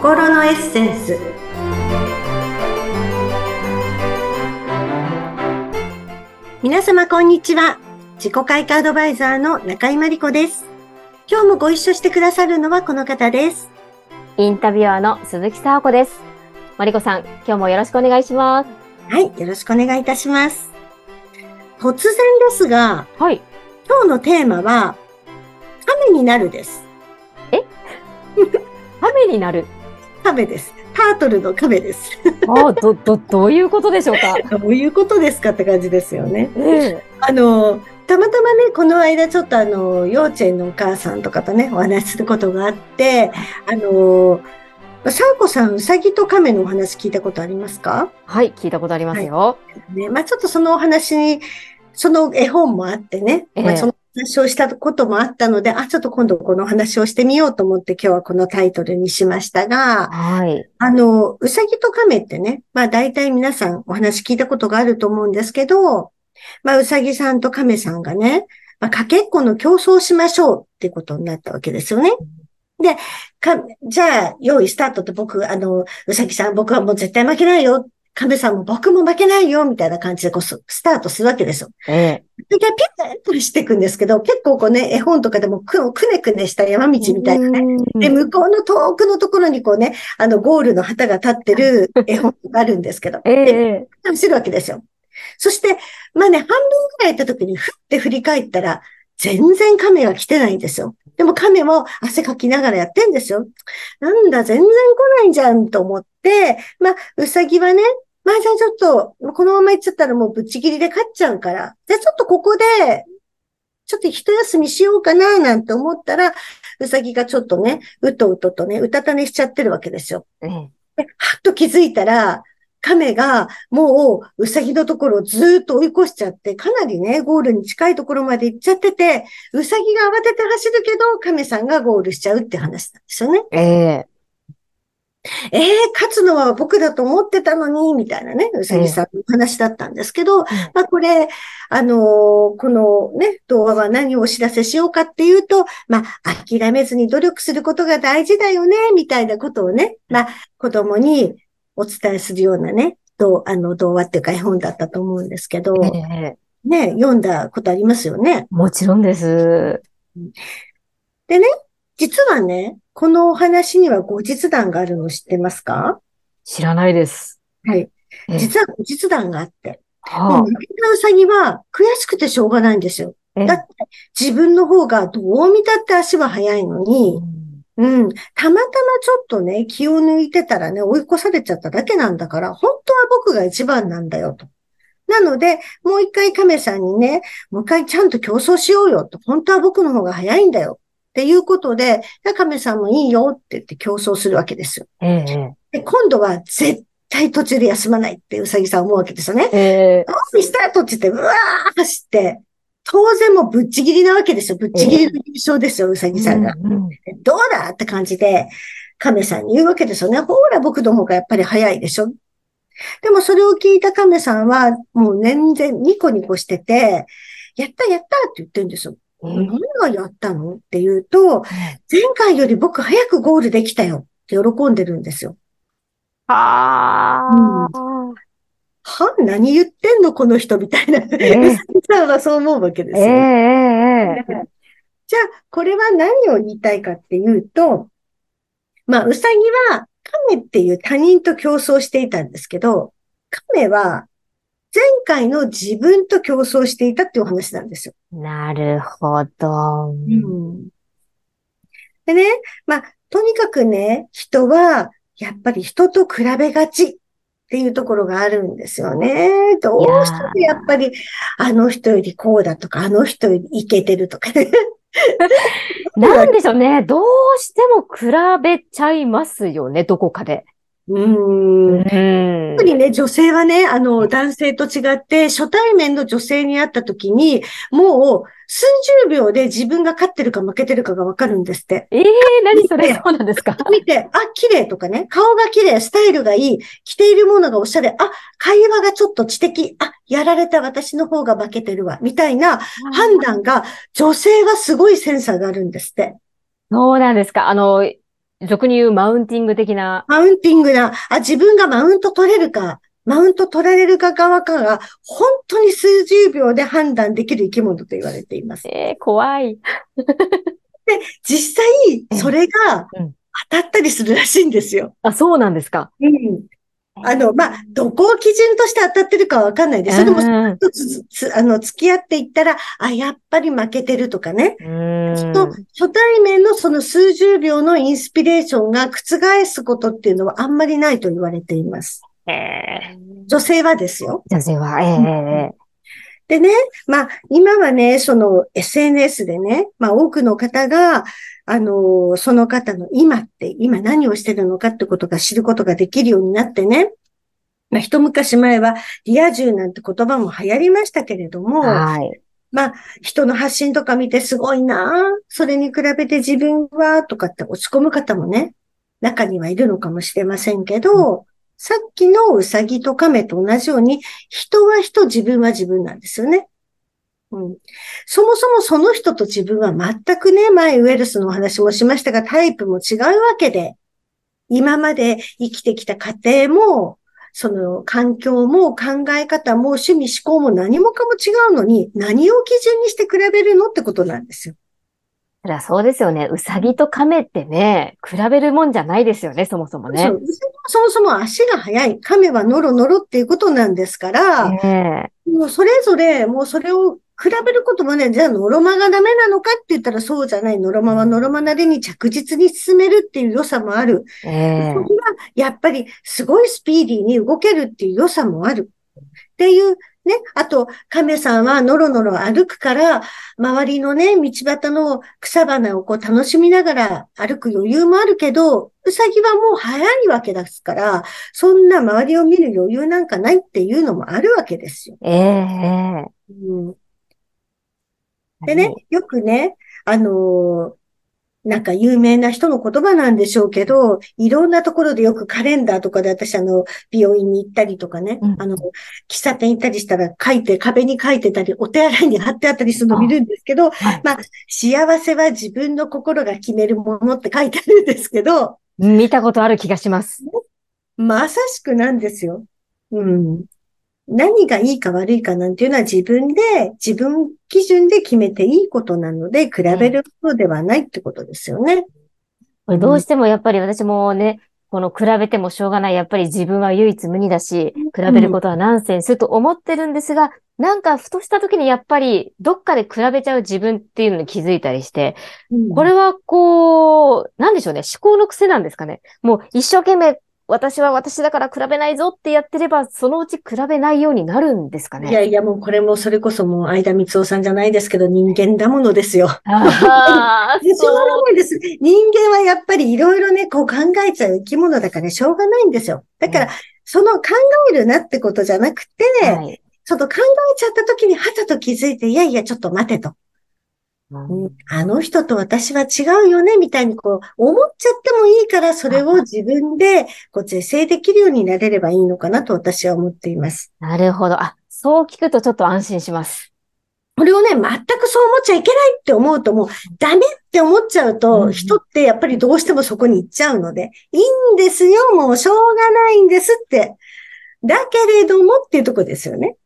心のエッセンス皆様こんにちは自己開花アドバイザーの中井真理子です今日もご一緒してくださるのはこの方ですインタビュアーの鈴木沙和子です。マリコさん、今日もよろしくお願いします。はいよろしくお願いいたします突然ですがはい。今日のテーマは亀になるです 雨になる。亀です。タートルの亀です。ああ、ど、ど、どういうことでしょうか？どういうことですかって感じですよね。えあの、たまたまね、この間ちょっとあの、幼稚園のお母さんとかとね、お話しすることがあって、あの、さあこさん、うさぎと亀のお話聞いたことありますか？はい、聞いたことありますよ。ね、まあちょっとそのお話に、その絵本もあってね、ええ。まあその話をしたこともあったので、あ、ちょっと今度この話をしてみようと思って今日はこのタイトルにしましたが、はい。あの、うさぎと亀ってね、まあ大体皆さんお話聞いたことがあると思うんですけど、まあうさぎさんと亀さんがね、まあかけっこの競争をしましょうってことになったわけですよね。で、か、じゃあ、用意スタートって僕、あの、うさぎさん僕はもう絶対負けないよ。亀さんも僕も負けないよ。みたいな感じでこうススタートするわけですよ。ええで、ピュッとしていくんですけど、結構こうね、絵本とかでもくくねくねした山道みたいなね、で、うん向こうの遠くのところにこうね、あの、ゴールの旗が立ってる 絵本があるんですけど、えでえ走るわけですよ。そして、まあね、半分ぐらい行った時に、ふって振り返ったら、全然亀が来てないんですよ。でも亀も汗かきながらやってんですよ。なんだ、全然来ないじゃんと思って、まあ、うさぎはね、まあじゃあちょっと、このまま行っちゃったらもうぶっちぎりで勝っちゃうから、じゃあちょっとここで、ちょっと一休みしようかななんて思ったら、うさぎがちょっとね、うとうととね、うたた寝しちゃってるわけですよ。ええではっと気づいたら、亀がもううさぎのところをずーっと追い越しちゃって、かなりね、ゴールに近いところまで行っちゃってて、うさぎが慌てて走るけど、亀さんがゴールしちゃうって話なんですよね。えええー、勝つのは僕だと思ってたのに、みたいなね、うさぎさんの話だったんですけど、まあこれ、あのーこのね、動画は何をお知らせしようかっていうと、まあ諦めずに努力することが大事だよね、みたいなことをね、まあ子供にお伝えするようなね、どうあの動画っていうか絵本だったと思うんですけど、ええね、読んだことありますよね？もちろんです。でね、実はね、このお話には後日談があるの知ってますか？知らないです。はい。ええ実は後日談があって、もはう負けたウサギは悔しくてしょうがないんですよ。だって自分の方がどう見たって足は速いのに、うん、たまたまちょっとね、気を抜いてたらね、追い越されちゃっただけなんだから、本当は僕が一番なんだよと。なので、もう一回亀さんにね、もう一回ちゃんと競争しようよと。本当は僕の方が速いんだよ。っていうことで、で亀さんもいいよって言って競争するわけですよ。ええで、今度は絶対途中で休まないってうさぎさん思うわけですよね。ええ用意スタートって言って、うわー走って、当然もうぶっちぎりなわけですよ。ぶっちぎりの優勝ですよ、うさぎさんが。うんうんどうだって感じで、亀さんに言うわけですよね。ほら、僕の方がやっぱり早いでしょ。でもそれを聞いた亀さんは、もう全然ニコニコしてて、やったやったって言ってるんですよ。何がやったの？って言うと、前回より僕早くゴールできたよ。って喜んでるんですよ。はあ。は何言ってんの？この人みたいな。ええ さんはそう思うわけですええよ。ええじゃあ、これは何を言いたいかっていうと、まあ、うさぎは亀っていう他人と競争していたんですけど、亀は前回の自分と競争していたっていうお話なんですよ。なるほど。うんでね、まあ、とにかくね、人はやっぱり人と比べがちっていうところがあるんですよね。どうしてもやっぱりあの人よりこうだとか、あの人よりイケてるとかね。なんでしょうね。どうしても比べちゃいますよね、どこかで。うん。うん。特にね、女性はね、あの、男性と違って、初対面の女性に会った時に、もう、数十秒で自分が勝ってるか負けてるかがわかるんですって。ええ何それ？そうなんですか？見て、あ、綺麗とかね、顔が綺麗、スタイルがいい、着ているものがおしゃれ、あ、会話がちょっと知的、あ、やられた私の方が負けてるわ、みたいな判断が、女性はすごいセンサーがあるんですって。そうなんですか。あの、俗に言うマウンティング的な。マウンティングな、あ、自分がマウント取れるか、マウント取られるか側かが、本当に数十秒で判断できる生き物と言われています。えー、怖い。実際、それがうん当たったりするらしいんですよ。あ、そうなんですか。うん。あの、まあ、どこを基準として当たってるかはわかんないです。それでも、あの、付き合っていったら、あ、やっぱり負けてるとかね。と初対面のその数十秒のインスピレーションが覆すことっていうのはあんまりないと言われています。え女性はですよ。ー女性は、ええでね、まあ、今はね、その SNS でね、まあ、多くの方が、あの、その方の今って、今何をしてるのかってことが知ることができるようになってね、まあ、一昔前はリア充なんて言葉も流行りましたけれども、はい。まあ、人の発信とか見てすごいなあそれに比べて自分は、とかって落ち込む方もね、中にはいるのかもしれませんけど、さっきのうさぎと亀と同じように、人は人、自分は自分なんですよね。うん。そもそもその人と自分は全くね、前ウェルスのお話もしましたが、タイプも違うわけで、今まで生きてきた過程も、その環境も考え方も趣味思考も何もかも違うのに、何を基準にして比べるのってことなんですよ。そりゃそうですよね。うさぎと亀ってね、比べるもんじゃないですよね、そもそもねそ。うそもそも足が速い。亀はノロノロっていうことなんですから、ええもうそれぞれ、もうそれを比べることもね、じゃあノロマがダメなのかって言ったらそうじゃない。ノロマはノロマなりに着実に進めるっていう良さもある。ええそれはやっぱりすごいスピーディーに動けるっていう良さもある。っていうね。あと、亀さんはノロノロ歩くから、周りのね、道端の草花をこう楽しみながら歩く余裕もあるけど、うさぎはもう早いわけですから、そんな周りを見る余裕なんかないっていうのもあるわけですよ。ええうんでね、よくね、あのーなんか有名な人の言葉なんでしょうけど、いろんなところでよくカレンダーとかで私あの、美容院に行ったりとかね、うんあの、喫茶店行ったりしたら書いて、壁に書いてたり、お手洗いに貼ってあったりするのを見るんですけど、はいまあ、幸せは自分の心が決めるものって書いてあるんですけど、見たことある気がします。まさしくなんですよ。うん。何がいいか悪いかなんていうのは自分で、自分基準で決めていいことなので、比べることではないってことですよね。これどうしてもやっぱり私もね、この比べてもしょうがない。やっぱり自分は唯一無二だし、比べることはナンセンスと思ってるんですが、なんかふとした時にやっぱりどっかで比べちゃう自分っていうのに気づいたりして、これはこう、なんでしょうね、思考の癖なんですかね。もう一生懸命私は私だから比べないぞってやってれば、そのうち比べないようになるんですかね。いやいや、もうこれもそれこそもう相田光夫さんじゃないですけど、人間だものですよ。ああ、でしょうがそう。ないです。人間はやっぱりいろいろね、こう考えちゃう生き物だからしょうがないんですよ。だから、その考えるなってことじゃなくて、はい。その考えちゃった時にはたと気づいて、いやいや、ちょっと待てと。うんあの人と私は違うよね、みたいにこう、思っちゃってもいいから、それを自分で、こう、是正できるようになれればいいのかなと私は思っています。なるほど。あ、そう聞くとちょっと安心します。これをね、全くそう思っちゃいけないって思うと、もう、ダメって思っちゃううんと、人ってやっぱりどうしてもそこに行っちゃうので、いいんですよ、もう、しょうがないんですって。だけれどもっていうとこですよね。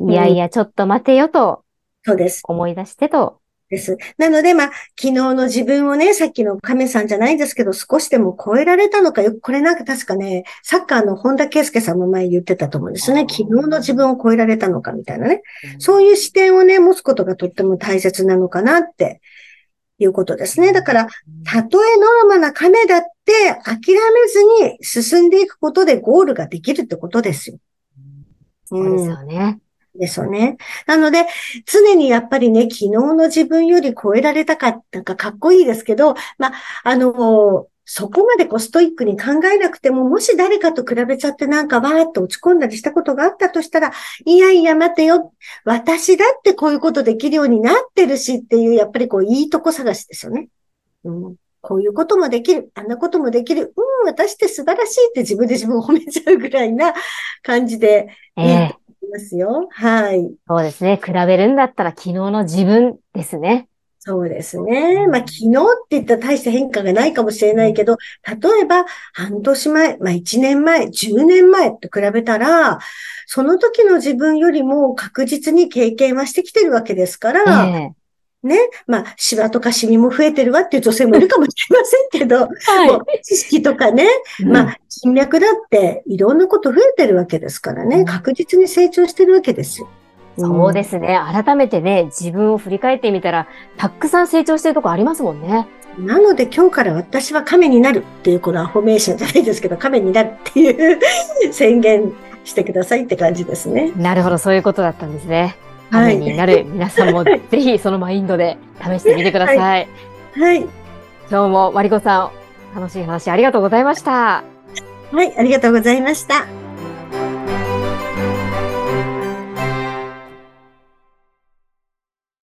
いやいや、ちょっと待てよとそうです。思い出してと。です。なので、まあ、昨日の自分をね、さっきの亀さんじゃないですけど、少しでも超えられたのかよく、これなんか確かね、サッカーの本田圭佑さんも前言ってたと思うんですね。昨日の自分を超えられたのかみたいなね。そういう視点をね、持つことがとっても大切なのかなっていうことですね。だから、たとえノルマな亀だって諦めずに進んでいくことでゴールができるってことですよ。そうですよね。ですよね。なので、常にやっぱりね、昨日の自分より超えられたか、なんかかっこいいですけど、まあ、あの、そこまでこうストイックに考えなくても、もし誰かと比べちゃってなんかわーっと落ち込んだりしたことがあったとしたら、いやいや待てよ。私だってこういうことできるようになってるしっていう、やっぱりこういいとこ探しですよね。うん。こういうこともできる。あんなこともできる。うん、私って素晴らしいって自分で自分を褒めちゃうぐらいな感じでええいますよ。はい。そうですね。比べるんだったら昨日の自分ですね。そうですね。まあ、昨日って言ったら大した変化がないかもしれないけど、例えば半年前、まあ、1年前、10年前と比べたら、その時の自分よりも確実に経験はしてきてるわけですから、えね。まあ、シワとかシミも増えてるわっていう女性もいるかもしれませんけど、えもう知識とかね、うんまあ、人脈だっていろんなこと増えてるわけですからね、うん確実に成長してるわけですよ。そうですね。改めてね、自分を振り返ってみたら、たくさん成長してるとこありますもんね。なので今日から私は亀になるっていうこのアファメーションじゃないですけど、亀になるっていう 宣言してくださいって感じですね。なるほど、そういうことだったんですね。はいためになる皆さんもぜひそのマインドで試してみてください。はい。今日もマリコさん、楽しい話ありがとうございました。はい、ありがとうございました。